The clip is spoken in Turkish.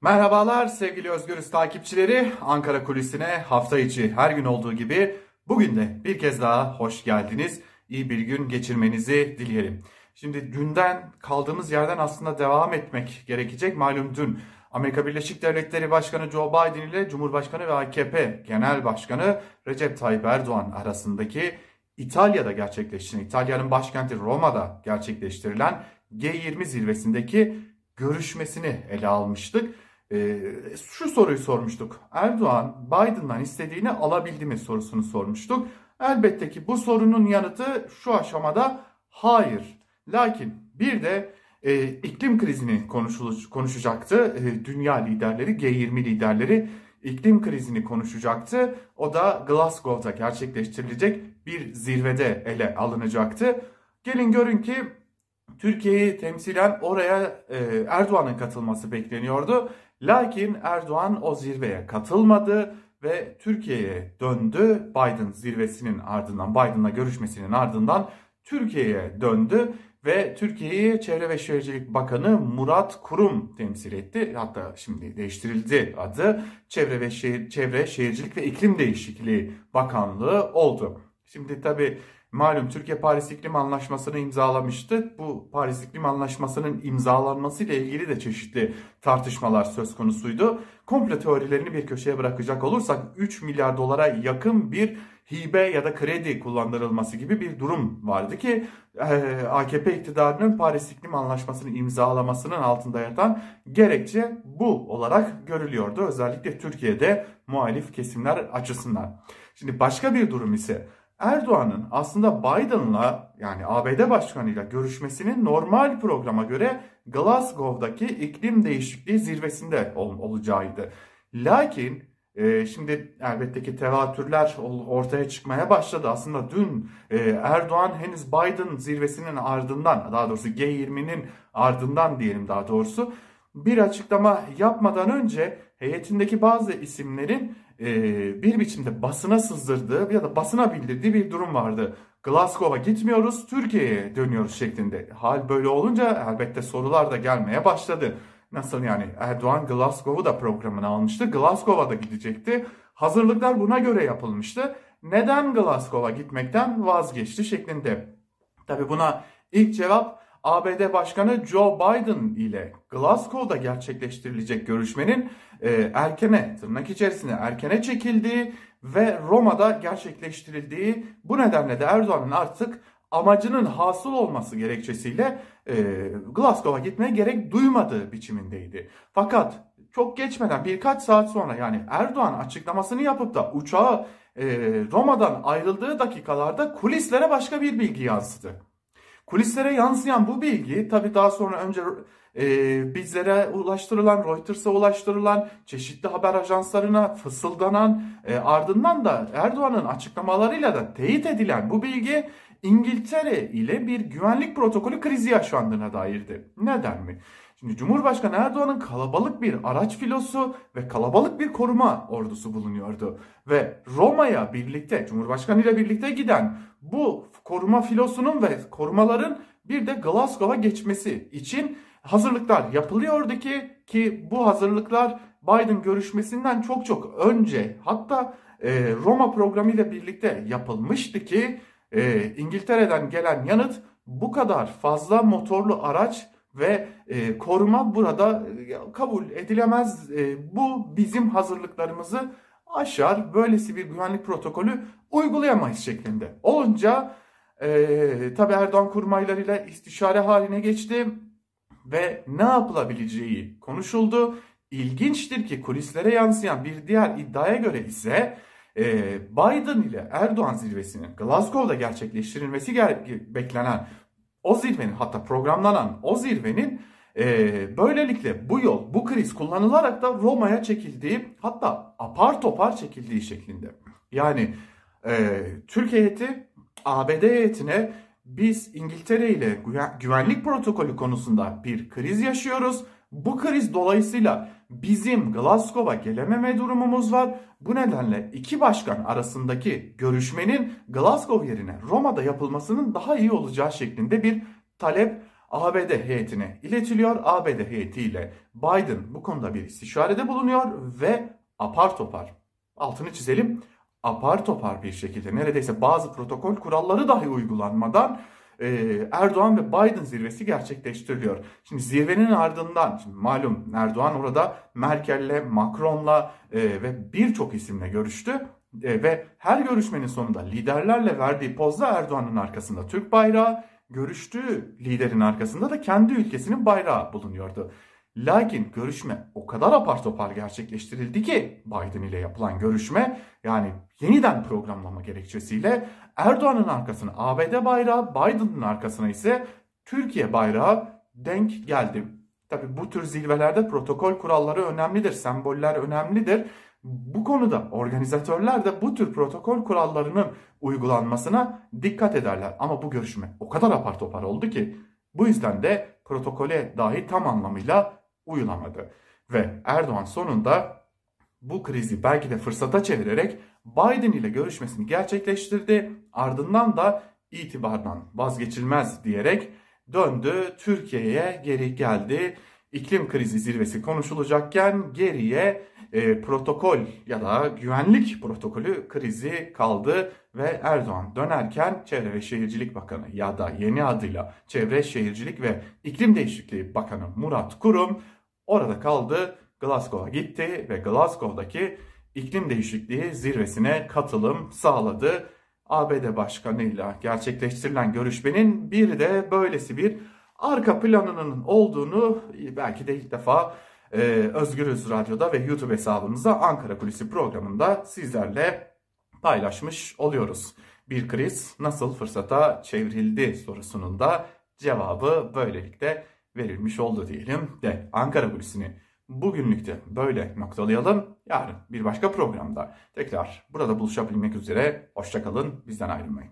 Merhabalar sevgili Özgürüz takipçileri. Ankara Kulisi'ne hafta içi her gün olduğu gibi bugün de bir kez daha hoş geldiniz. İyi bir gün geçirmenizi dileyelim. Şimdi dünden kaldığımız yerden aslında devam etmek gerekecek. Malum dün Amerika Birleşik Devletleri Başkanı Joe Biden ile Cumhurbaşkanı ve AKP Genel Başkanı Recep Tayyip Erdoğan arasındaki İtalya'da gerçekleştiren, İtalya'nın başkenti Roma'da gerçekleştirilen G20 zirvesindeki görüşmesini ele almıştık. Ee, şu soruyu sormuştuk. Erdoğan Biden'dan istediğini alabildi mi sorusunu sormuştuk. Elbette ki bu sorunun yanıtı şu aşamada hayır. Lakin bir de e, iklim krizini konuşacaktı. E, dünya liderleri, G20 liderleri iklim krizini konuşacaktı. O da Glasgow'da gerçekleştirilecek bir zirvede ele alınacaktı. Gelin görün ki Türkiye'yi temsilen oraya e, Erdoğan'ın katılması bekleniyordu. Lakin Erdoğan o zirveye katılmadı ve Türkiye'ye döndü. Biden zirvesinin ardından, Biden'la görüşmesinin ardından Türkiye'ye döndü ve Türkiye'yi Çevre ve Şehircilik Bakanı Murat Kurum temsil etti. Hatta şimdi değiştirildi adı. Çevre ve Şehir, Çevre, Şehircilik ve İklim Değişikliği Bakanlığı oldu. Şimdi tabii Malum Türkiye Paris İklim Anlaşması'nı imzalamıştı. Bu Paris İklim Anlaşması'nın imzalanması ile ilgili de çeşitli tartışmalar söz konusuydu. Komple teorilerini bir köşeye bırakacak olursak 3 milyar dolara yakın bir hibe ya da kredi kullandırılması gibi bir durum vardı ki AKP iktidarının Paris İklim Anlaşması'nı imzalamasının altında yatan gerekçe bu olarak görülüyordu. Özellikle Türkiye'de muhalif kesimler açısından. Şimdi başka bir durum ise Erdoğan'ın aslında Biden'la yani ABD başkanıyla görüşmesinin normal programa göre Glasgow'daki iklim değişikliği zirvesinde ol, olacağıydı. Lakin e, şimdi elbette ki tevatürler ortaya çıkmaya başladı. Aslında dün e, Erdoğan henüz Biden zirvesinin ardından daha doğrusu G20'nin ardından diyelim daha doğrusu bir açıklama yapmadan önce heyetindeki bazı isimlerin bir biçimde basına sızdırdığı ya da basına bildirdiği bir durum vardı. Glasgow'a gitmiyoruz, Türkiye'ye dönüyoruz şeklinde. Hal böyle olunca elbette sorular da gelmeye başladı. Nasıl yani Erdoğan Glasgow'u da programına almıştı. Glasgow'a da gidecekti. Hazırlıklar buna göre yapılmıştı. Neden Glasgow'a gitmekten vazgeçti şeklinde. Tabi buna ilk cevap ABD Başkanı Joe Biden ile Glasgow'da gerçekleştirilecek görüşmenin e, erkene, tırnak içerisinde erkene çekildiği ve Roma'da gerçekleştirildiği bu nedenle de Erdoğan'ın artık amacının hasıl olması gerekçesiyle e, Glasgow'a gitmeye gerek duymadığı biçimindeydi. Fakat çok geçmeden birkaç saat sonra yani Erdoğan açıklamasını yapıp da uçağı e, Roma'dan ayrıldığı dakikalarda kulislere başka bir bilgi yansıdı. Kulislere yansıyan bu bilgi tabii daha sonra önce e, bizlere ulaştırılan, Reuters'a ulaştırılan, çeşitli haber ajanslarına fısıldanan e, ardından da Erdoğan'ın açıklamalarıyla da teyit edilen bu bilgi İngiltere ile bir güvenlik protokolü krizi yaşandığına dairdi. Neden mi? Şimdi Cumhurbaşkanı Erdoğan'ın kalabalık bir araç filosu ve kalabalık bir koruma ordusu bulunuyordu. Ve Roma'ya birlikte, Cumhurbaşkanı ile birlikte giden bu koruma filosunun ve korumaların bir de Glasgow'a geçmesi için hazırlıklar yapılıyordu ki ki bu hazırlıklar Biden görüşmesinden çok çok önce hatta e, Roma programı ile birlikte yapılmıştı ki e, İngiltere'den gelen yanıt bu kadar fazla motorlu araç ve e, koruma burada e, kabul edilemez. E, bu bizim hazırlıklarımızı aşar. Böylesi bir güvenlik protokolü uygulayamayız şeklinde. Olunca e, tabi Erdoğan kurmaylarıyla istişare haline geçti ve ne yapılabileceği konuşuldu. İlginçtir ki kulislere yansıyan bir diğer iddiaya göre ise e, Biden ile Erdoğan zirvesinin Glasgow'da gerçekleştirilmesi beklenen o zirvenin hatta programlanan o zirvenin e, böylelikle bu yol, bu kriz kullanılarak da Roma'ya çekildiği hatta apar topar çekildiği şeklinde. Yani e, Türk heyeti ABD heyetine biz İngiltere ile güvenlik protokolü konusunda bir kriz yaşıyoruz. Bu kriz dolayısıyla bizim Glasgow'a gelememe durumumuz var. Bu nedenle iki başkan arasındaki görüşmenin Glasgow yerine Roma'da yapılmasının daha iyi olacağı şeklinde bir talep ABD heyetine iletiliyor. ABD heyetiyle Biden bu konuda bir istişarede bulunuyor ve apar topar altını çizelim apar topar bir şekilde neredeyse bazı protokol kuralları dahi uygulanmadan Erdoğan ve Biden zirvesi gerçekleştiriliyor. Şimdi zirvenin ardından şimdi malum Erdoğan orada Merkel'le, Macron'la e, ve birçok isimle görüştü. E, ve her görüşmenin sonunda liderlerle verdiği pozda Erdoğan'ın arkasında Türk bayrağı, görüştüğü liderin arkasında da kendi ülkesinin bayrağı bulunuyordu. Lakin görüşme o kadar apar topar gerçekleştirildi ki Biden ile yapılan görüşme yani yeniden programlama gerekçesiyle Erdoğan'ın arkasına ABD bayrağı, Biden'ın arkasına ise Türkiye bayrağı denk geldi. Tabi bu tür zirvelerde protokol kuralları önemlidir, semboller önemlidir. Bu konuda organizatörler de bu tür protokol kurallarının uygulanmasına dikkat ederler. Ama bu görüşme o kadar apar topar oldu ki bu yüzden de protokole dahi tam anlamıyla uyulamadı. Ve Erdoğan sonunda bu krizi belki de fırsata çevirerek Biden ile görüşmesini gerçekleştirdi. Ardından da itibardan vazgeçilmez diyerek döndü Türkiye'ye geri geldi. İklim krizi zirvesi konuşulacakken geriye e, protokol ya da güvenlik protokolü krizi kaldı ve Erdoğan dönerken Çevre ve Şehircilik Bakanı ya da yeni adıyla Çevre Şehircilik ve İklim Değişikliği Bakanı Murat Kurum orada kaldı. Glasgow'a gitti ve Glasgow'daki iklim değişikliği zirvesine katılım sağladı. ABD başkanıyla gerçekleştirilen görüşmenin bir de böylesi bir arka planının olduğunu belki de ilk defa e, Özgürüz Radyo'da ve YouTube hesabımızda Ankara Kulisi programında sizlerle paylaşmış oluyoruz. Bir kriz nasıl fırsata çevrildi sorusunun da cevabı böylelikle verilmiş oldu diyelim de Ankara Kulisi'ni bugünlükte böyle noktalayalım. Yarın bir başka programda tekrar burada buluşabilmek üzere. Hoşçakalın bizden ayrılmayın.